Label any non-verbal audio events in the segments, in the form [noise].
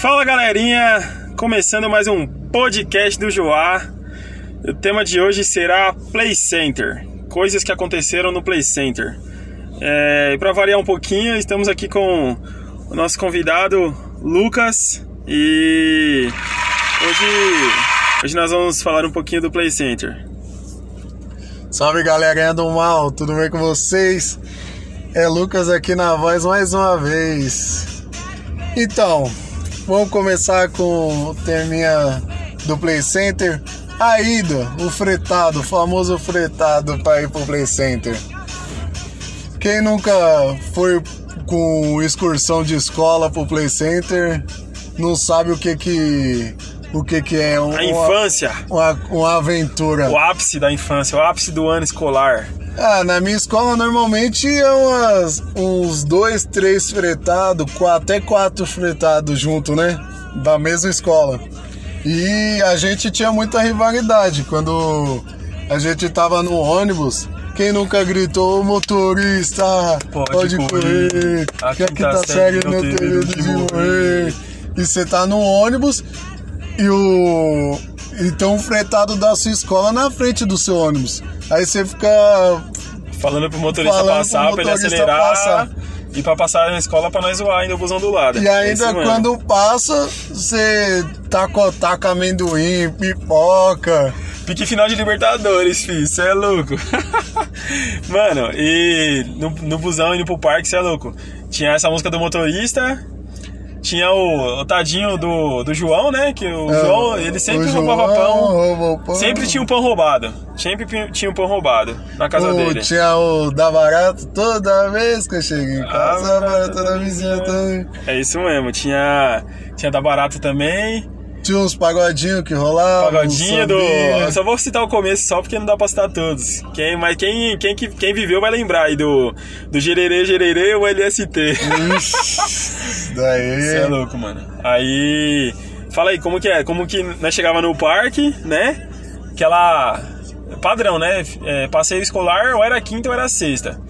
Fala galerinha, começando mais um podcast do Joá. O tema de hoje será Play Center, coisas que aconteceram no Play Center. É, para variar um pouquinho, estamos aqui com o nosso convidado Lucas e hoje, hoje nós vamos falar um pouquinho do Play Center. Salve galerinha do mal, tudo bem com vocês? É Lucas aqui na voz mais uma vez. Então, vamos começar com o terminha do Play Center. A ida, o fretado, o famoso fretado para ir pro Play Center. Quem nunca foi com excursão de escola pro Play Center não sabe o que que o que que é um, A infância, uma, uma aventura. o ápice da infância, o ápice do ano escolar. Ah, na minha escola normalmente é umas, uns dois, três fretados, até quatro fretados junto, né? Da mesma escola. E a gente tinha muita rivalidade quando a gente tava no ônibus. Quem nunca gritou, motorista, Pode pode, correr. correr, A que a quinta quinta série série não não tem tem medo de morrer. morrer. E você tá no ônibus e o. Então o fretado da sua escola na frente do seu ônibus. Aí você fica Falando pro motorista Falando pro passar, pra ele motorista acelerar passar. e pra passar na escola pra nós zoar ainda o busão do lado. E É ainda mesmo. quando passa, você taca, taca amendoim, pipoca. Pique final de Libertadores, filho, cê é louco. [laughs] Mano, e no, no busão indo pro parque, cê é louco. Tinha essa música do motorista, tinha o, o tadinho do, do João, né? Que o João, ele sempre É, o roubava pão. pão. Sempre tinha um pão roubado. Sempre tinha um pão roubado na casa O- dele. Tinha o da barato toda vez que eu chego em casa, Ah, a barata da vizinha também. É isso mesmo, tinha, tinha da Barata também. Tinha uns pagodinhos que rolavam. Pagodinho do. Eu só vou citar o começo só porque não dá pra citar todos. Quem, mas quem, quem, que- quem viveu vai lembrar aí do, do Gererê Gererê ou LST. Ixi, daí. Você é louco, mano. Aí. Fala aí, como que é? Como que nós chegava no parque, né? Aquela. Padrão, né? É, passeio escolar, ou era quinta ou era sexta.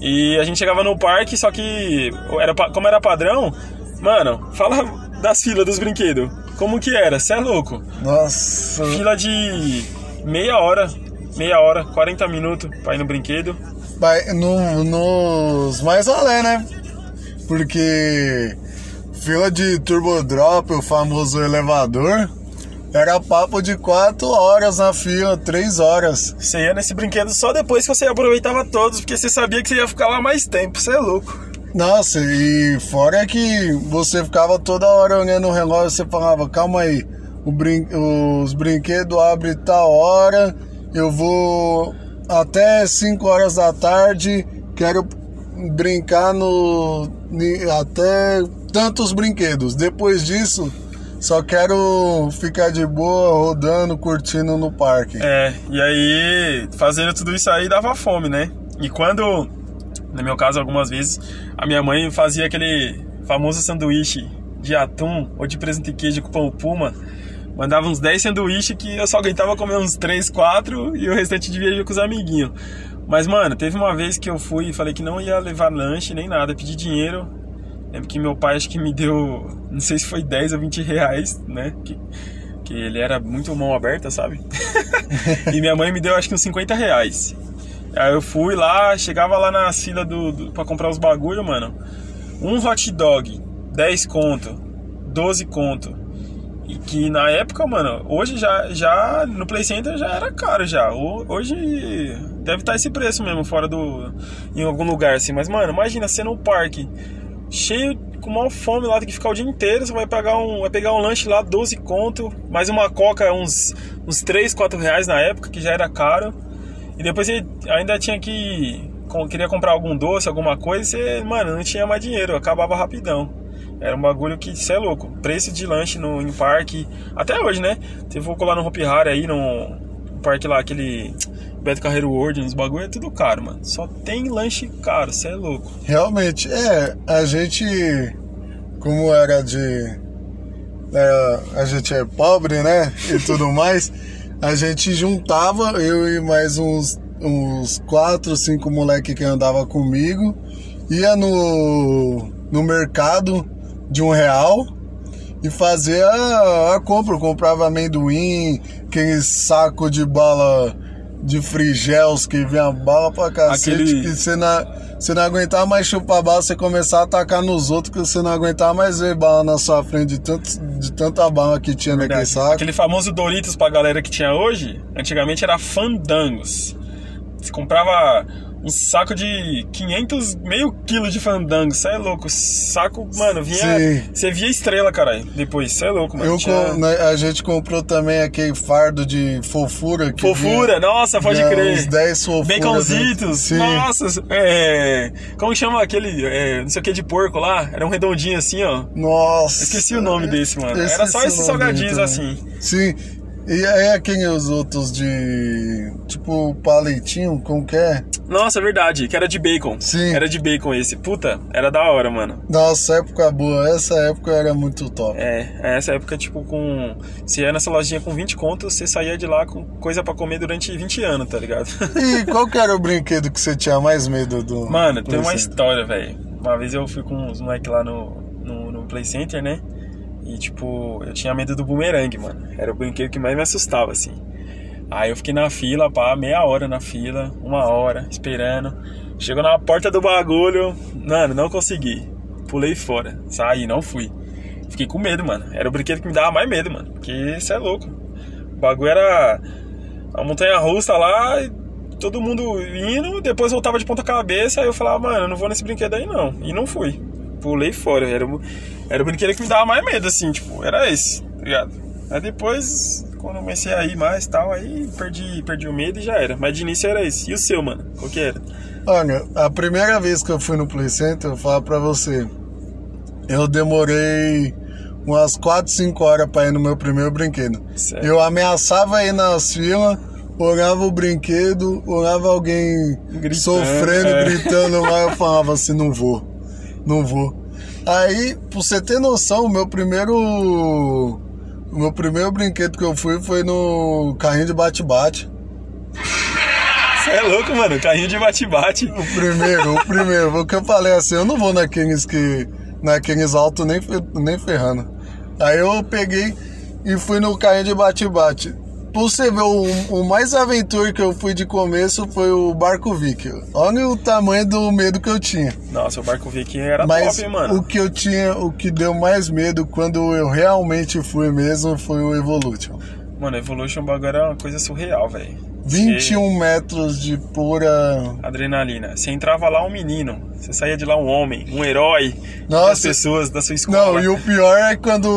E a gente chegava no parque, só que. Era, como era padrão, mano, fala das filas dos brinquedos. Como que era? Você é louco. Nossa. Fila de meia hora, meia hora, 40 minutos pra ir no brinquedo. Vai no, nos mais além, né? Porque fila de turbo drop, o famoso elevador, era papo de 4 horas na fila, 3 horas. Você ia nesse brinquedo só depois que você aproveitava todos, porque você sabia que você ia ficar lá mais tempo. Você é louco. Nossa, e fora que você ficava toda hora olhando o relógio, você falava, calma aí, brin os brinquedos abrem tal hora, eu vou até 5 horas da tarde, quero brincar no até tantos brinquedos. Depois disso, só quero ficar de boa, rodando, curtindo no parque. É, e aí, fazendo tudo isso aí dava fome, né? E quando, no meu caso, algumas vezes, a minha mãe fazia aquele famoso sanduíche de atum ou de presente de queijo com pão puma, mandava uns 10 sanduíches que eu só aguentava comer uns 3, 4 e o restante dividia com os amiguinhos. Mas, mano, teve uma vez que eu fui e falei que não ia levar lanche nem nada, pedi dinheiro. Lembro que meu pai acho que me deu, não sei se foi 10 ou 20 reais, né? Que, que ele era muito mão aberta, sabe? [laughs] e minha mãe me deu acho que uns 50 reais. Aí eu fui lá, chegava lá na fila do, do, pra comprar os bagulho, mano. Um hot dog, 10 conto, 12 conto. E que na época, mano, hoje já, já no Play Center já era caro já. Ho- Hoje deve estar esse preço mesmo, fora do. em algum lugar assim. Mas, mano, imagina você no parque, cheio, com maior fome lá, tem que ficar o dia inteiro. Você vai pegar um, vai pegar um lanche lá, 12 conto, mais uma coca, uns, uns 3, 4 reais na época, que já era caro. E depois você ainda tinha que. Queria comprar algum doce, alguma coisa, você, mano, não tinha mais dinheiro, acabava rapidão. Era um bagulho que, cê é louco. Preço de lanche no, em parque. Até hoje, né? Eu for colar no Hopi Hari aí, no, no parque lá, aquele Beto Carreiro World, uns bagulho, é tudo caro, mano. Só tem lanche caro, cê é louco. Realmente, é, a gente, como era de. era- a gente é pobre, né? E tudo [laughs] mais, a gente juntava, eu e mais uns, uns quatro, cinco moleque que andava comigo, ia no, no mercado de um real e fazer a, a compra. Eu comprava amendoim, aquele saco de bala de frigels que vinha bala pra cacete, Aquele- que você não, você não aguentava mais chupar bala, você começava a atacar nos outros, que você não aguentava mais ver bala na sua frente de, tanto, de tanta bala que tinha naquele Verdade. saco. Aquele famoso Doritos pra galera que tinha hoje, antigamente era Fandangos. Você comprava um saco de 500, meio quilo de Fandangos, você é louco. Saco, mano, vinha. Você via estrela, caralho. Depois, você é louco, mano. Tinha com- né, a gente comprou também aquele fardo de fofura. Que Fofura, nossa, pode vinha crer. Uns 10 fofuras. Baconzitos, Sim. nossa, é. Como chama aquele, é, não sei o que de porco lá? Era um redondinho assim, ó. Nossa. Esqueci o nome desse, mano. Era só esses salgadinhos dele assim. também. Sim. E aí aquele os outros de. Tipo palitinho, como que é? Nossa, é verdade, que era de bacon. Sim. Era de bacon esse. Puta, era da hora, mano. Nossa, época boa. Essa época era muito top. É, essa época, tipo, com. Você ia nessa lojinha com 20 contos, você saía de lá com coisa pra comer durante 20 anos, tá ligado? [laughs] E qual que era o brinquedo que você tinha mais medo do. Mano, tem uma história, velho. Uma vez eu fui com uns moleques lá no, no, no Play Center, né? E, tipo, eu tinha medo do boomerang, mano. Era o brinquedo que mais me assustava, assim. Aí eu fiquei na fila, pá, meia hora na fila, uma hora, esperando. Chegou na porta do bagulho, mano, não consegui. Pulei fora, saí, não fui. Fiquei com medo, mano. Era o brinquedo que me dava mais medo, mano. Porque isso é louco. O bagulho era a montanha russa lá, todo mundo indo, depois voltava de ponta cabeça, aí eu falava, mano, eu não vou nesse brinquedo aí não. E não fui. Pulei fora. Era, o- era o brinquedo que me dava mais medo, assim, tipo, era esse, tá ligado? Aí depois, quando eu comecei a ir mais e tal, aí perdi, perdi o medo e já era. Mas de início era esse. E o seu, mano? Qual que era? Olha, a primeira vez que eu fui no Play Center, eu falo pra você, eu demorei umas 4, 5 horas pra ir no meu primeiro brinquedo. Certo. Eu ameaçava ir nas filas, olhava o brinquedo, olhava alguém Gritando, sofrendo, é. gritando lá, eu falava assim, não vou, não vou. Aí, pra você ter noção, o meu primeiro. O meu primeiro brinquedo que eu fui foi no carrinho de bate-bate. Você é louco, mano. Carrinho de bate-bate. O primeiro, o primeiro, porque eu falei assim, eu não vou naqueles que. naqueles altos nem, nem ferrando. Aí eu peguei e fui no carrinho de bate-bate. Você ver, o, o mais aventura que eu fui de começo foi o Barco Vic. Olha o tamanho do medo que eu tinha. Nossa, o barco Viking era Mas top, hein, mano. o que eu tinha, o que deu mais medo quando eu realmente fui mesmo foi o Evolution. Mano, Evolution bagulho era uma coisa surreal, velho. 21 metros de pura. Adrenalina. Você entrava lá um menino, você saía de lá um homem, um herói Nossa. das pessoas da sua escola. Não, e o pior é quando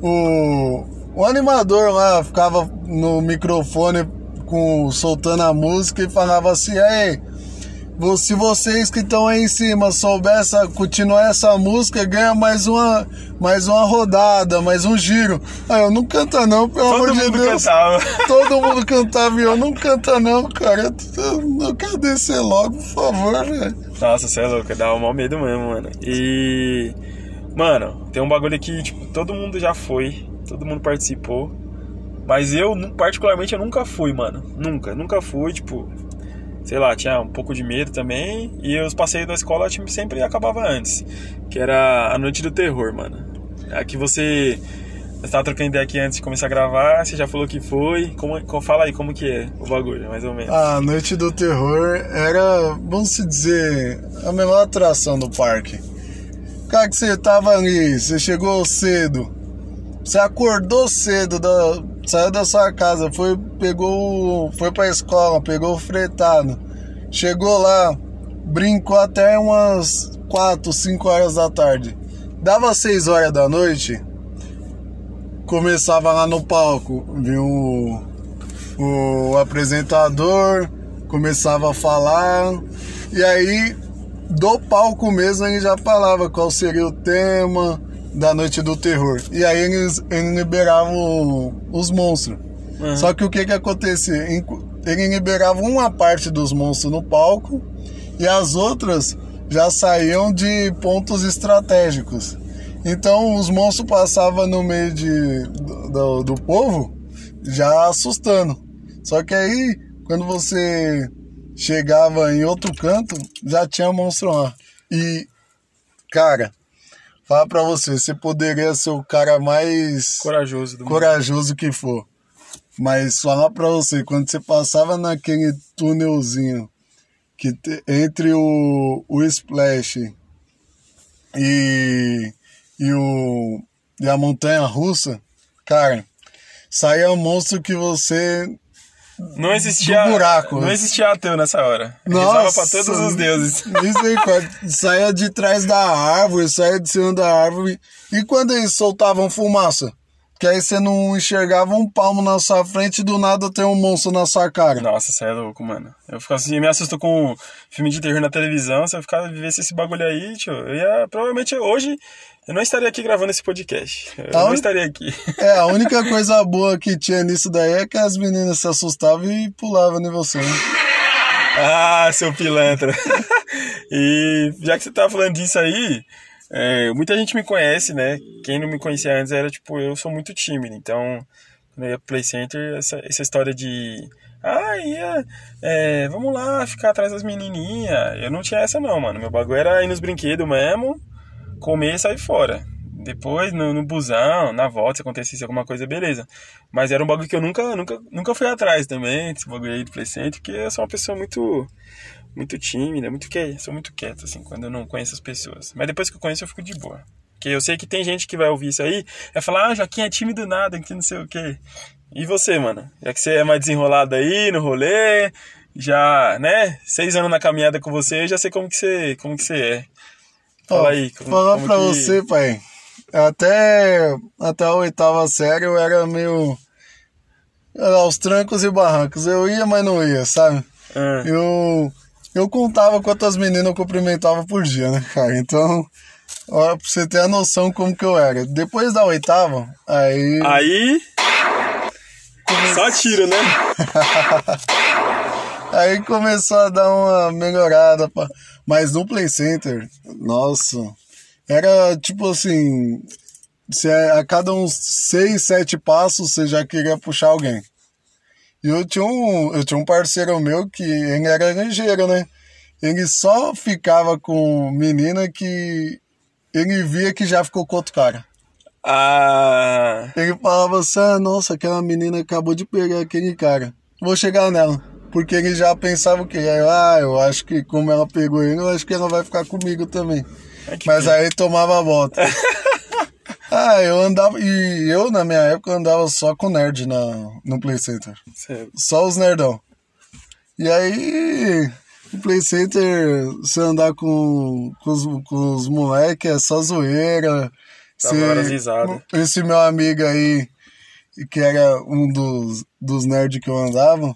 o, o animador lá ficava no microfone com, soltando a música e falava assim, aí, se vocês que estão aí em cima souber essa, continuar essa música, ganha mais uma, mais uma rodada, mais um giro. Aí eu não canta não, pelo Todo amor de mundo Deus. cantava. [laughs] Todo mundo cantava e eu não canta não, cara. Eu, eu quero descer logo, por favor, velho. Nossa, você é louco, dava mal medo mesmo, mano. E. Mano, tem um bagulho que, tipo, todo mundo já foi, todo mundo participou. Mas eu, particularmente, eu nunca fui, mano. Nunca, nunca fui, tipo. Sei lá, tinha um pouco de medo também. E os passeios da escola tipo, sempre acabava antes. Que era a noite do terror, mano. Aqui você. Você tava trocando ideia aqui antes de começar a gravar, você já falou que foi. Como, fala aí como que é o bagulho, mais ou menos. A Noite do Terror era, vamos dizer, a melhor atração do parque. Cara, que você tava ali, você chegou cedo, você acordou cedo, da, saiu da sua casa, foi, pegou, foi pra escola, pegou o fretado, chegou lá, brincou até umas 4, 5 horas da tarde. Dava 6 horas da noite, começava lá no palco, viu o, o apresentador, começava a falar, e aí do palco mesmo ele já falava qual seria o tema da noite do terror. E aí eles, eles liberavam os monstros. Uhum. Só que o que que acontecia? Ele liberava uma parte dos monstros no palco e as outras já saíam de pontos estratégicos. Então os monstros passavam no meio de, do, do- do povo já assustando. Só que aí, quando você chegava em outro canto, já tinha monstro lá. E, cara, Fala pra você, você poderia ser o cara mais Corajoso do mundo. corajoso que for. Mas falar pra você, quando você passava naquele túnelzinho que te- entre o, o Splash e, e, o, e a montanha russa, cara, saía um monstro que você. Não existia. Do buraco. Não existia ateu nessa hora. Rezava Nossa! pra todos os deuses. [laughs] Misericórdia. saía de trás da árvore, saía de cima da árvore. E quando eles soltavam fumaça? Que aí você não enxergava um palmo na sua frente e do nada tem um monstro na sua cara. Nossa, você é louco, mano. Eu fico assim, me assusto com filme de terror na televisão. Se eu ficar vivesse esse bagulho aí, tio, eu ia. Provavelmente hoje eu não estaria aqui gravando esse podcast. Eu Tá não onde? estaria aqui. É, a [laughs] única coisa boa que tinha nisso daí é que as meninas se assustavam e pulavam em você. Né? Ah, seu pilantra. [laughs] e já que você tá falando disso aí, é, muita gente me conhece, né? Quem não me conhecia antes era tipo, eu sou muito tímido, então quando eu ia pro Play Center, essa, essa história de. Ah, ia, é, vamos lá ficar atrás das menininhas. Eu não tinha essa não, mano. Meu bagulho era ir nos brinquedos mesmo, comer e sair fora. Depois, no, no busão, na volta, se acontecesse alguma coisa, beleza. Mas era um bagulho que eu nunca, nunca, nunca fui atrás também, esse bagulho aí do Play Center, porque eu sou uma pessoa muito muito tímida, muito que sou muito quieto assim quando eu não conheço as pessoas. Mas depois que eu conheço eu fico de boa. Porque eu sei que tem gente que vai ouvir isso aí, vai falar: "Ah, Joaquim é tímido nada, que não sei o quê". E você, mano? Já que você é mais desenrolado aí no rolê, já, né? Seis anos na caminhada com você, eu já sei como que você, como que você é. Fala aí. Como, falar como pra que- você, pai. Até, até a oitava série eu era meio. Era aos trancos e barrancos. Eu ia, mas não ia, sabe? Ah, Eu, eu contava quantas meninas eu cumprimentava por dia, né, cara? Então, ó, pra você ter a noção como que eu era. Depois da oitava, aí. Aí. Só tiro, né? [laughs] Aí começou a dar uma melhorada. pá. Mas no Play Center, nossa, era tipo assim: se a cada uns seis, sete passos você já queria puxar alguém. E eu tinha um, eu tinha um parceiro meu que ele era ligeiro, né? Ele só ficava com menina que ele via que já ficou com outro cara. Ah. Ele falava assim: ah, nossa, aquela menina acabou de pegar aquele cara. Vou chegar nela. Porque ele já pensava o quê? Ah, eu acho que como ela pegou ele, eu acho que ela vai ficar comigo também. é que Mas aí tomava a volta. [laughs] ah, eu andava. E eu, na minha época, andava só com nerd na, no Play Center. Cê- Só os nerdão. E aí, no Play Center, você andar com, com os, com os moleques é só zoeira. Dava Cê- várias risadas. esse meu amigo aí, que era um dos, dos nerds que eu andava,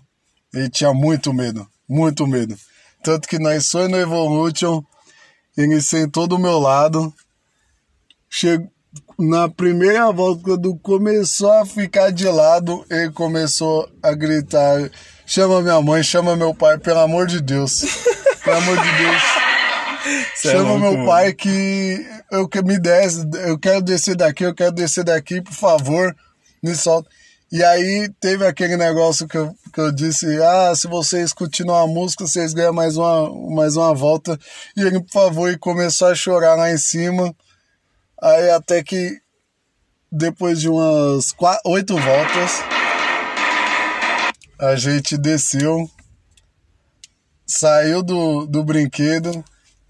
ele tinha muito medo, muito medo. Tanto que nós foi no Evolution, ele sentou do meu lado, chegou, na primeira volta, quando começou a ficar de lado, ele começou a gritar: chama minha mãe, chama meu pai, pelo amor de Deus. [laughs] Pelo amor de Deus. cê é Chama louco, meu mano. pai que eu que me desce, eu quero descer daqui, eu quero descer daqui, por favor, me solta. E aí teve aquele negócio que eu, que eu disse, ah, se vocês continuam a música, vocês ganham mais uma, mais uma volta. E ele, por favor, começou a chorar lá em cima. Aí até que depois de umas qua- oito voltas, a gente desceu, saiu do, do brinquedo,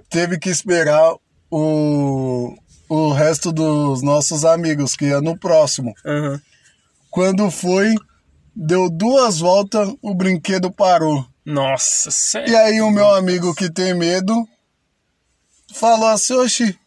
teve que esperar o, o resto dos nossos amigos, que ia no próximo. Aham. Quando foi, deu duas voltas, o brinquedo parou. Nossa, sério. E aí o meu amigo que tem medo falou assim, oxi,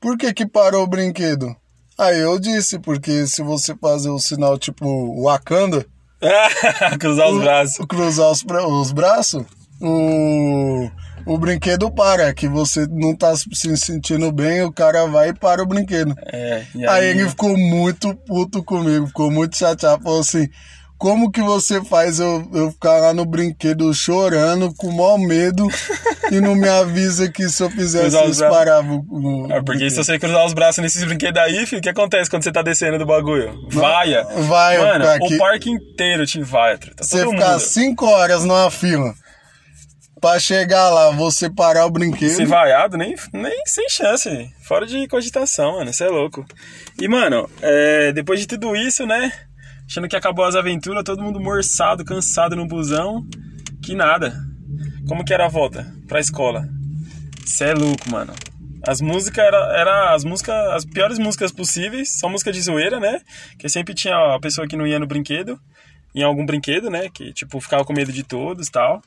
por que que parou o brinquedo? Aí eu disse, porque se você fazer o sinal tipo Wakanda, [laughs] Cruzar os braços. cruzar os, os braços, o, o brinquedo para, que você não tá se sentindo bem, o cara vai e para o brinquedo. É, Aí aí, ele ficou muito puto comigo, ficou muito chateado, falou assim, como que você faz eu, eu ficar lá no brinquedo chorando, com maior medo, e não me avisa que se eu fizesse isso, braços. parava o, É porque se você cruzar os braços nesses brinquedos aí, filho, o que acontece quando você tá descendo do bagulho? Vaia. Vai, Mano, aqui. o parque inteiro te vai, tá Você ficar mundo. cinco horas numa fila, pra chegar lá, você parar o brinquedo. Ser vaiado, nem, nem sem chance. Fora de cogitação, mano. Você é louco. E, mano, é, depois de tudo isso, né? Achando que acabou as aventuras, todo mundo morçado, cansado no busão. Que nada. Como que era a volta pra escola? Você é louco, mano. As músicas era, era as músicas, as piores músicas possíveis, só música de zoeira, né? Que sempre tinha a pessoa que não ia no brinquedo, em algum brinquedo, né? Que tipo ficava com medo de todos, tal.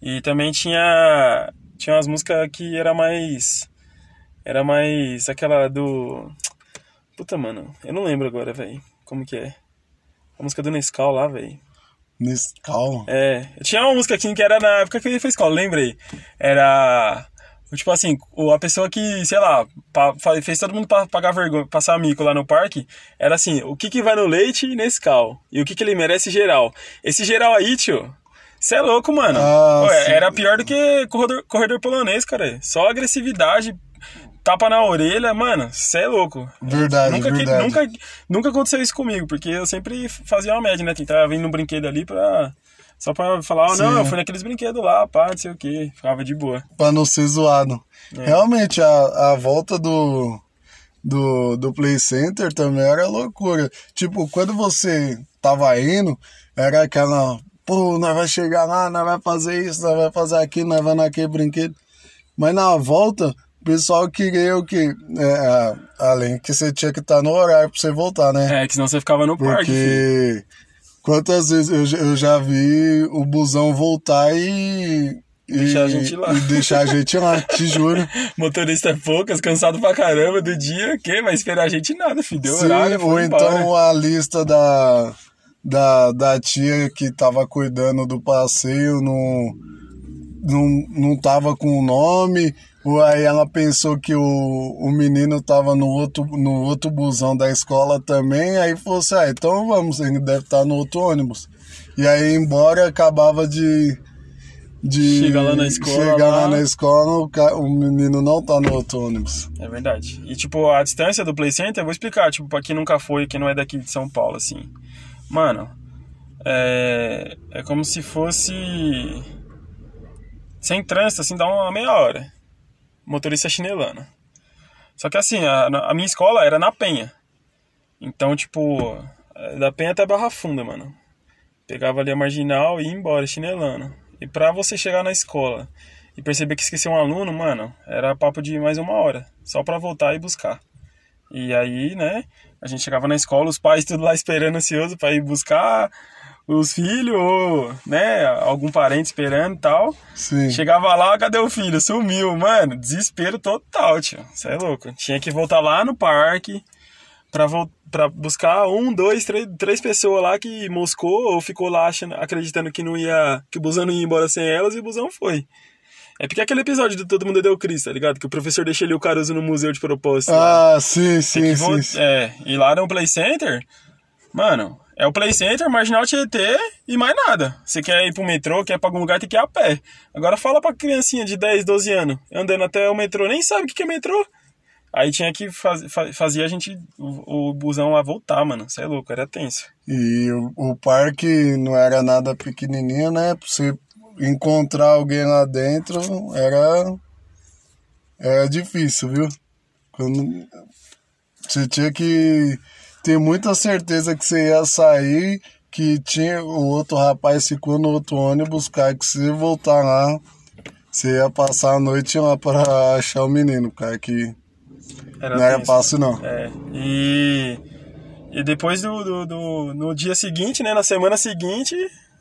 E também tinha tinha umas músicas que era mais era mais aquela do Puta, mano, eu não lembro agora, velho. Como que é? A música do Nescau lá, velho. Nescau? É. Tinha uma música aqui que era na época que ele fez escola, lembrei. Era Tipo assim, a pessoa que, sei lá, fez todo mundo pagar vergonha, passar mico lá no parque, era assim, o que que vai no leite Nescau? E o que que ele merece geral? Esse geral aí, tio, você é louco, mano. Ah, Ué, era pior do que corredor, corredor polonês, cara. Só agressividade, tapa na orelha, mano, você é louco. Verdade, nunca, verdade. nunca, nunca aconteceu isso comigo, porque eu sempre fazia uma média, né? Tentava vir no brinquedo ali pra só pra falar, oh, não, eu fui naqueles brinquedos lá, pá, não sei o que. Ficava de boa. Pra não ser zoado. É. Realmente, a, a volta do, do, do Play Center também era loucura. Tipo, quando você tava indo, era aquela, pô, nós vai chegar lá, nós vai fazer isso, nós vai fazer aquilo, nós vai naquele brinquedo. Mas na volta, o pessoal queria o que? É, além que você tinha que estar tá no horário pra você voltar, né? É, que senão você ficava no Porque... parque. Porque Quantas vezes eu, eu já vi o busão voltar e. Deixar a gente lá. E deixar a gente lá, [laughs] te juro. Motorista é poucas, cansado pra caramba do dia, o quê? Vai esperar a gente nada, filho. Deu Sim, horário, ou então a lista da, da, da tia que tava cuidando do passeio não, não, não tava com o nome, Aí ela pensou que o, o menino tava no outro, no outro busão da escola também, aí falou assim, ah, então vamos, ele deve estar tá no outro ônibus. E aí, embora acabava de. de chegar lá na escola. Chegar lá, lá na escola, o, o menino não tá no outro ônibus. É verdade. E tipo, a distância do Play Center, eu vou explicar, tipo, pra quem nunca foi, quem não é daqui de São Paulo, assim. Mano, é, é como se fosse. Sem trânsito, assim, dá uma meia hora motorista chinelando. Só que assim, a, a, minha escola era na Penha. Então, tipo, é, da Penha até Barra Funda, mano. Pegava ali a marginal e ia embora chinelando. E pra você chegar na escola e perceber que esqueceu um aluno, mano, era papo de mais uma hora. Só pra voltar e buscar. E aí, né, a gente chegava na escola, os pais tudo lá esperando ansioso para ir buscar os filhos, ou, né, algum parente esperando e tal. Sim. Chegava lá, cadê o filho? Sumiu, mano. Desespero total, tio. Você é louco. Tinha que voltar lá no parque pra, pra buscar um, dois, três, três pessoas lá que moscou ou ficou lá achando, acreditando que não ia. que o busão não ia embora sem elas e o busão foi. É porque aquele episódio do Todo Mundo Deu Cris, tá ligado? Que o professor deixa ali o Caruso no museu de propósito. Ah, lá. sim, sim, sim, sim. É, e lá no Play Center, mano, é o Play Center, Marginal Tietê e mais nada. Você quer ir pro metrô, quer ir pra algum lugar, tem que ir a pé. Agora fala pra criancinha de 10, 12 anos, andando até o metrô, nem sabe o que é metrô. Aí tinha que faz, fazia a gente, o, o busão lá voltar, mano. Você é louco, era tenso. E o, o, parque não era nada pequenininho, né? Pra você encontrar alguém lá dentro era, era difícil, viu? Quando, você tinha que ter muita certeza que você ia sair, que tinha o outro rapaz ficou no outro ônibus, cara, que se voltar lá, você ia passar a noite lá para achar o menino, cara, que era não era fácil não. É, e, e depois do, do, do, no dia seguinte, né, na semana seguinte,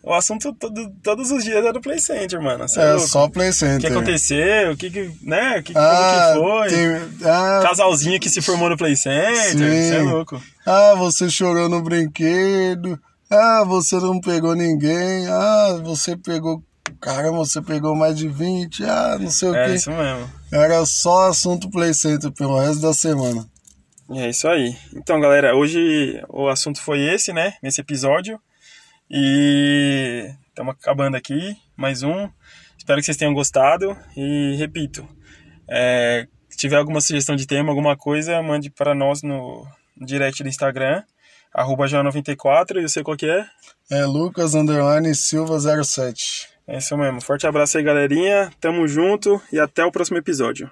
o assunto todo, todos os dias era do Play Center, mano. É, é só Play Center. O que aconteceu? O que que, né? O que, ah, que foi? Tem, ah, Casalzinho que se formou no Play Center. Você é louco. Ah, você chorou no brinquedo. Ah, você não pegou ninguém. Ah, você pegou. Caramba, você pegou mais de 20. Ah, não sei o é quê. É isso mesmo. Era só assunto Play Center pelo resto da semana. É isso aí. Então, galera, hoje o assunto foi esse, né? Nesse episódio. E estamos acabando aqui, mais um. Espero que vocês tenham gostado e repito, é, se tiver alguma sugestão de tema, alguma coisa, mande para nós no, direct do Instagram, arroba 94 e eu sei qual que é? É Lucas Underline Silva 07. É isso mesmo. Forte abraço aí, galerinha. Tamo junto e até o próximo episódio.